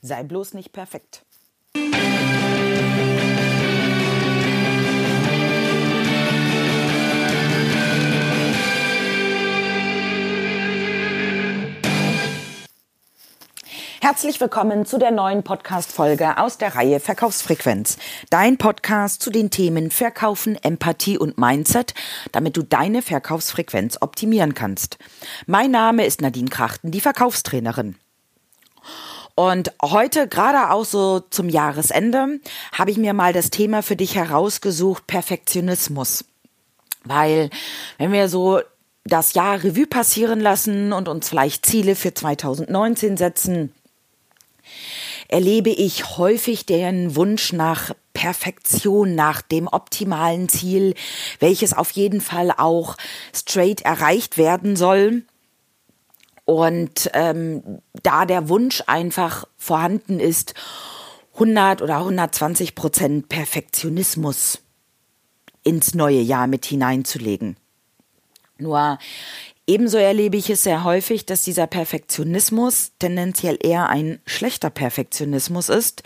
Sei bloß nicht perfekt. Herzlich willkommen zu der neuen Podcast-Folge aus der Reihe Verkaufsfrequenz. Dein Podcast zu den Themen Verkaufen, Empathie und Mindset, damit du deine Verkaufsfrequenz optimieren kannst. Mein Name ist Nadine Krachten, die Verkaufstrainerin. Und heute, gerade auch so zum Jahresende, habe ich mir mal das Thema für dich herausgesucht, Perfektionismus. Weil, wenn wir so das Jahr Revue passieren lassen und uns vielleicht Ziele für 2019 setzen, erlebe ich häufig den Wunsch nach Perfektion, nach dem optimalen Ziel, welches auf jeden Fall auch straight erreicht werden soll. Und ähm, da der Wunsch einfach vorhanden ist, 100 oder 120 Prozent Perfektionismus ins neue Jahr mit hineinzulegen. Nur Ebenso erlebe ich es sehr häufig, dass dieser Perfektionismus tendenziell eher ein schlechter Perfektionismus ist,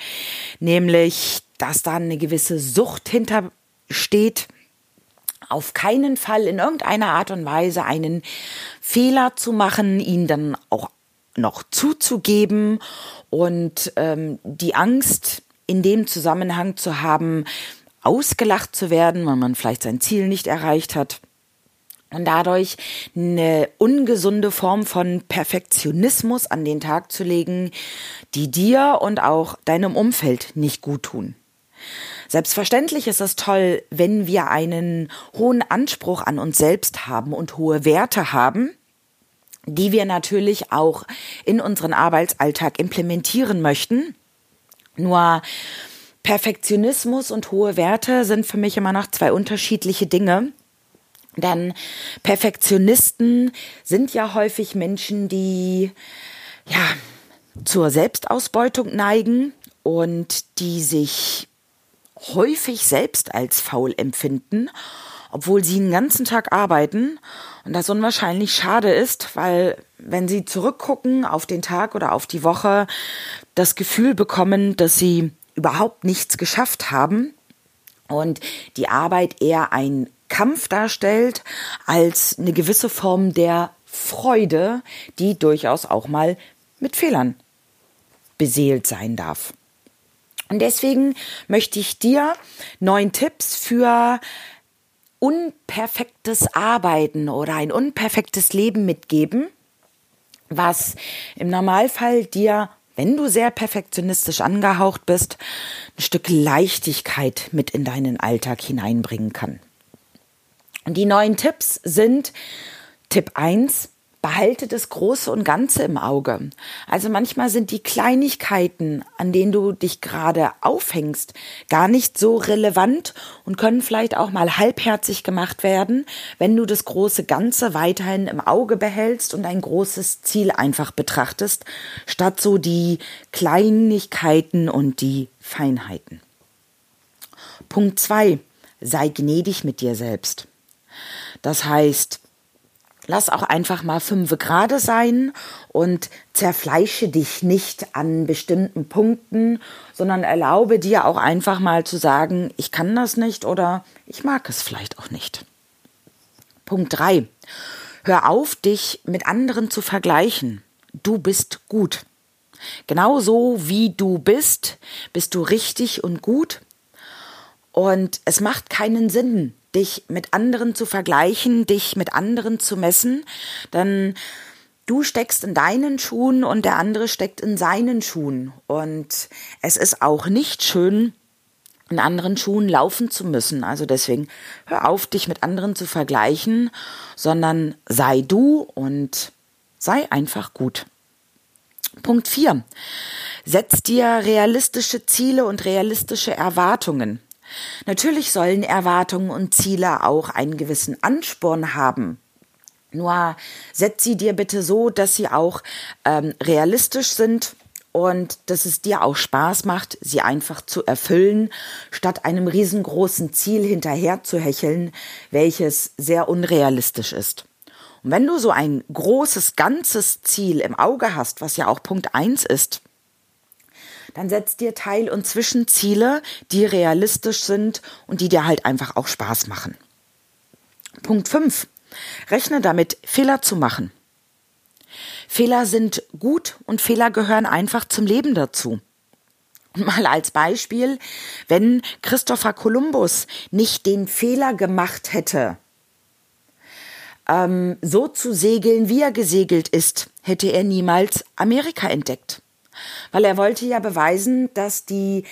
nämlich dass da eine gewisse Sucht hintersteht, auf keinen Fall in irgendeiner Art und Weise einen Fehler zu machen, ihn dann auch noch zuzugeben und ähm, die Angst in dem Zusammenhang zu haben, ausgelacht zu werden, weil man vielleicht sein Ziel nicht erreicht hat und dadurch eine ungesunde Form von Perfektionismus an den Tag zu legen, die dir und auch deinem Umfeld nicht gut tun. Selbstverständlich ist es toll, wenn wir einen hohen Anspruch an uns selbst haben und hohe Werte haben, die wir natürlich auch in unseren Arbeitsalltag implementieren möchten. Nur Perfektionismus und hohe Werte sind für mich immer noch zwei unterschiedliche Dinge. Denn Perfektionisten sind ja häufig Menschen, die ja zur Selbstausbeutung neigen und die sich häufig selbst als faul empfinden, obwohl sie den ganzen Tag arbeiten und das unwahrscheinlich schade ist, weil wenn sie zurückgucken auf den Tag oder auf die Woche, das Gefühl bekommen, dass sie überhaupt nichts geschafft haben und die Arbeit eher ein Kampf darstellt, als eine gewisse Form der Freude, die durchaus auch mal mit Fehlern beseelt sein darf. Und deswegen möchte ich dir neun Tipps für unperfektes Arbeiten oder ein unperfektes Leben mitgeben, was im Normalfall dir, wenn du sehr perfektionistisch angehaucht bist, ein Stück Leichtigkeit mit in deinen Alltag hineinbringen kann. Und die neuen Tipps sind Tipp 1, behalte das Große und Ganze im Auge. Also manchmal sind die Kleinigkeiten, an denen du dich gerade aufhängst, gar nicht so relevant und können vielleicht auch mal halbherzig gemacht werden, wenn du das große Ganze weiterhin im Auge behältst und ein großes Ziel einfach betrachtest, statt so die Kleinigkeiten und die Feinheiten. Punkt 2. Sei gnädig mit dir selbst. Das heißt, lass auch einfach mal fünf Grade sein und zerfleische dich nicht an bestimmten Punkten, sondern erlaube dir auch einfach mal zu sagen, ich kann das nicht oder ich mag es vielleicht auch nicht. Punkt drei: Hör auf, dich mit anderen zu vergleichen. Du bist gut. Genauso wie du bist, bist du richtig und gut. Und es macht keinen Sinn, dich mit anderen zu vergleichen, dich mit anderen zu messen, dann du steckst in deinen Schuhen und der andere steckt in seinen Schuhen. Und es ist auch nicht schön, in anderen Schuhen laufen zu müssen. Also deswegen hör auf, dich mit anderen zu vergleichen, sondern sei du und sei einfach gut. Punkt 4. Setz dir realistische Ziele und realistische Erwartungen. Natürlich sollen Erwartungen und Ziele auch einen gewissen Ansporn haben. Nur setz sie dir bitte so, dass sie auch ähm, realistisch sind und dass es dir auch Spaß macht, sie einfach zu erfüllen, statt einem riesengroßen Ziel hinterher zu hecheln, welches sehr unrealistisch ist. Und wenn du so ein großes, ganzes Ziel im Auge hast, was ja auch Punkt eins ist, dann setz dir Teil- und Zwischenziele, die realistisch sind und die dir halt einfach auch Spaß machen. Punkt 5. Rechne damit, Fehler zu machen. Fehler sind gut und Fehler gehören einfach zum Leben dazu. Und mal als Beispiel, wenn Christopher Columbus nicht den Fehler gemacht hätte, ähm, so zu segeln, wie er gesegelt ist, hätte er niemals Amerika entdeckt. Weil er wollte ja beweisen, dass die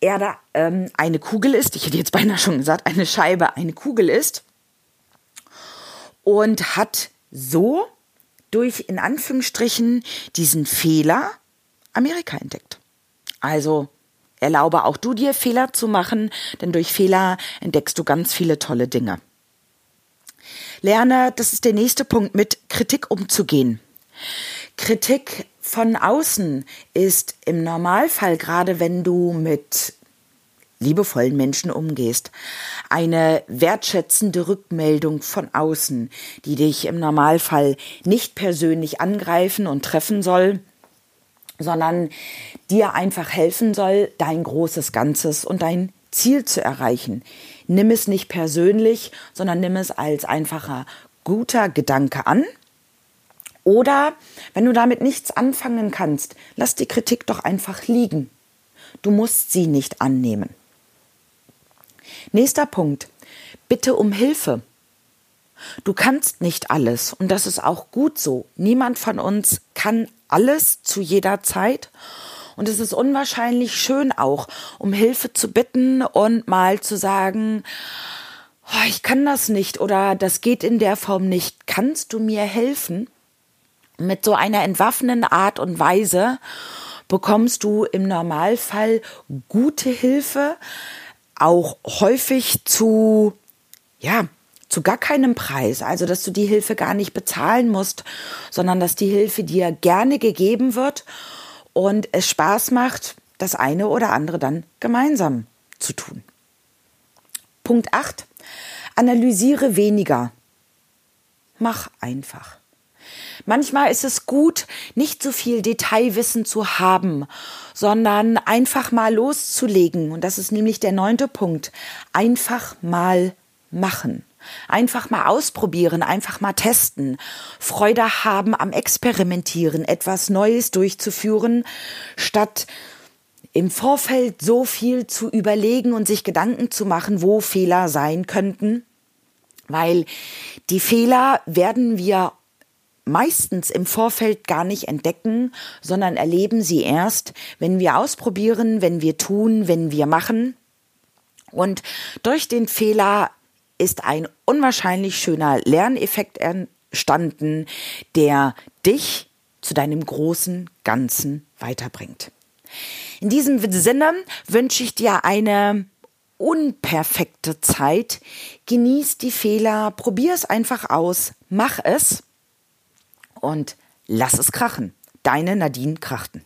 Erde ähm, eine Kugel ist. Ich hätte jetzt beinahe schon gesagt, eine Scheibe eine Kugel ist. Und hat so durch in Anführungsstrichen diesen Fehler Amerika entdeckt. Also erlaube auch du dir Fehler zu machen, denn durch Fehler entdeckst du ganz viele tolle Dinge. Lerne, das ist der nächste Punkt, mit Kritik umzugehen. Kritik von außen ist im Normalfall, gerade wenn du mit liebevollen Menschen umgehst, eine wertschätzende Rückmeldung von außen, die dich im Normalfall nicht persönlich angreifen und treffen soll, sondern dir einfach helfen soll, dein großes Ganzes und dein Ziel zu erreichen. Nimm es nicht persönlich, sondern nimm es als einfacher guter Gedanke an. Oder wenn du damit nichts anfangen kannst, lass die Kritik doch einfach liegen. Du musst sie nicht annehmen. Nächster Punkt. Bitte um Hilfe. Du kannst nicht alles und das ist auch gut so. Niemand von uns kann alles zu jeder Zeit und es ist unwahrscheinlich schön auch, um Hilfe zu bitten und mal zu sagen, oh, ich kann das nicht oder das geht in der Form nicht. Kannst du mir helfen? Mit so einer entwaffnenden Art und Weise bekommst du im Normalfall gute Hilfe, auch häufig zu, ja, zu gar keinem Preis. Also, dass du die Hilfe gar nicht bezahlen musst, sondern dass die Hilfe dir gerne gegeben wird und es Spaß macht, das eine oder andere dann gemeinsam zu tun. Punkt 8. Analysiere weniger. Mach einfach. Manchmal ist es gut, nicht so viel Detailwissen zu haben, sondern einfach mal loszulegen. Und das ist nämlich der neunte Punkt. Einfach mal machen. Einfach mal ausprobieren, einfach mal testen, Freude haben am Experimentieren, etwas Neues durchzuführen, statt im Vorfeld so viel zu überlegen und sich Gedanken zu machen, wo Fehler sein könnten, weil die Fehler werden wir meistens im Vorfeld gar nicht entdecken, sondern erleben sie erst, wenn wir ausprobieren, wenn wir tun, wenn wir machen. Und durch den Fehler ist ein unwahrscheinlich schöner Lerneffekt entstanden, der dich zu deinem großen Ganzen weiterbringt. In diesem Sinne wünsche ich dir eine unperfekte Zeit. Genieß die Fehler, probier es einfach aus, mach es und lass es krachen. Deine Nadine Krachten.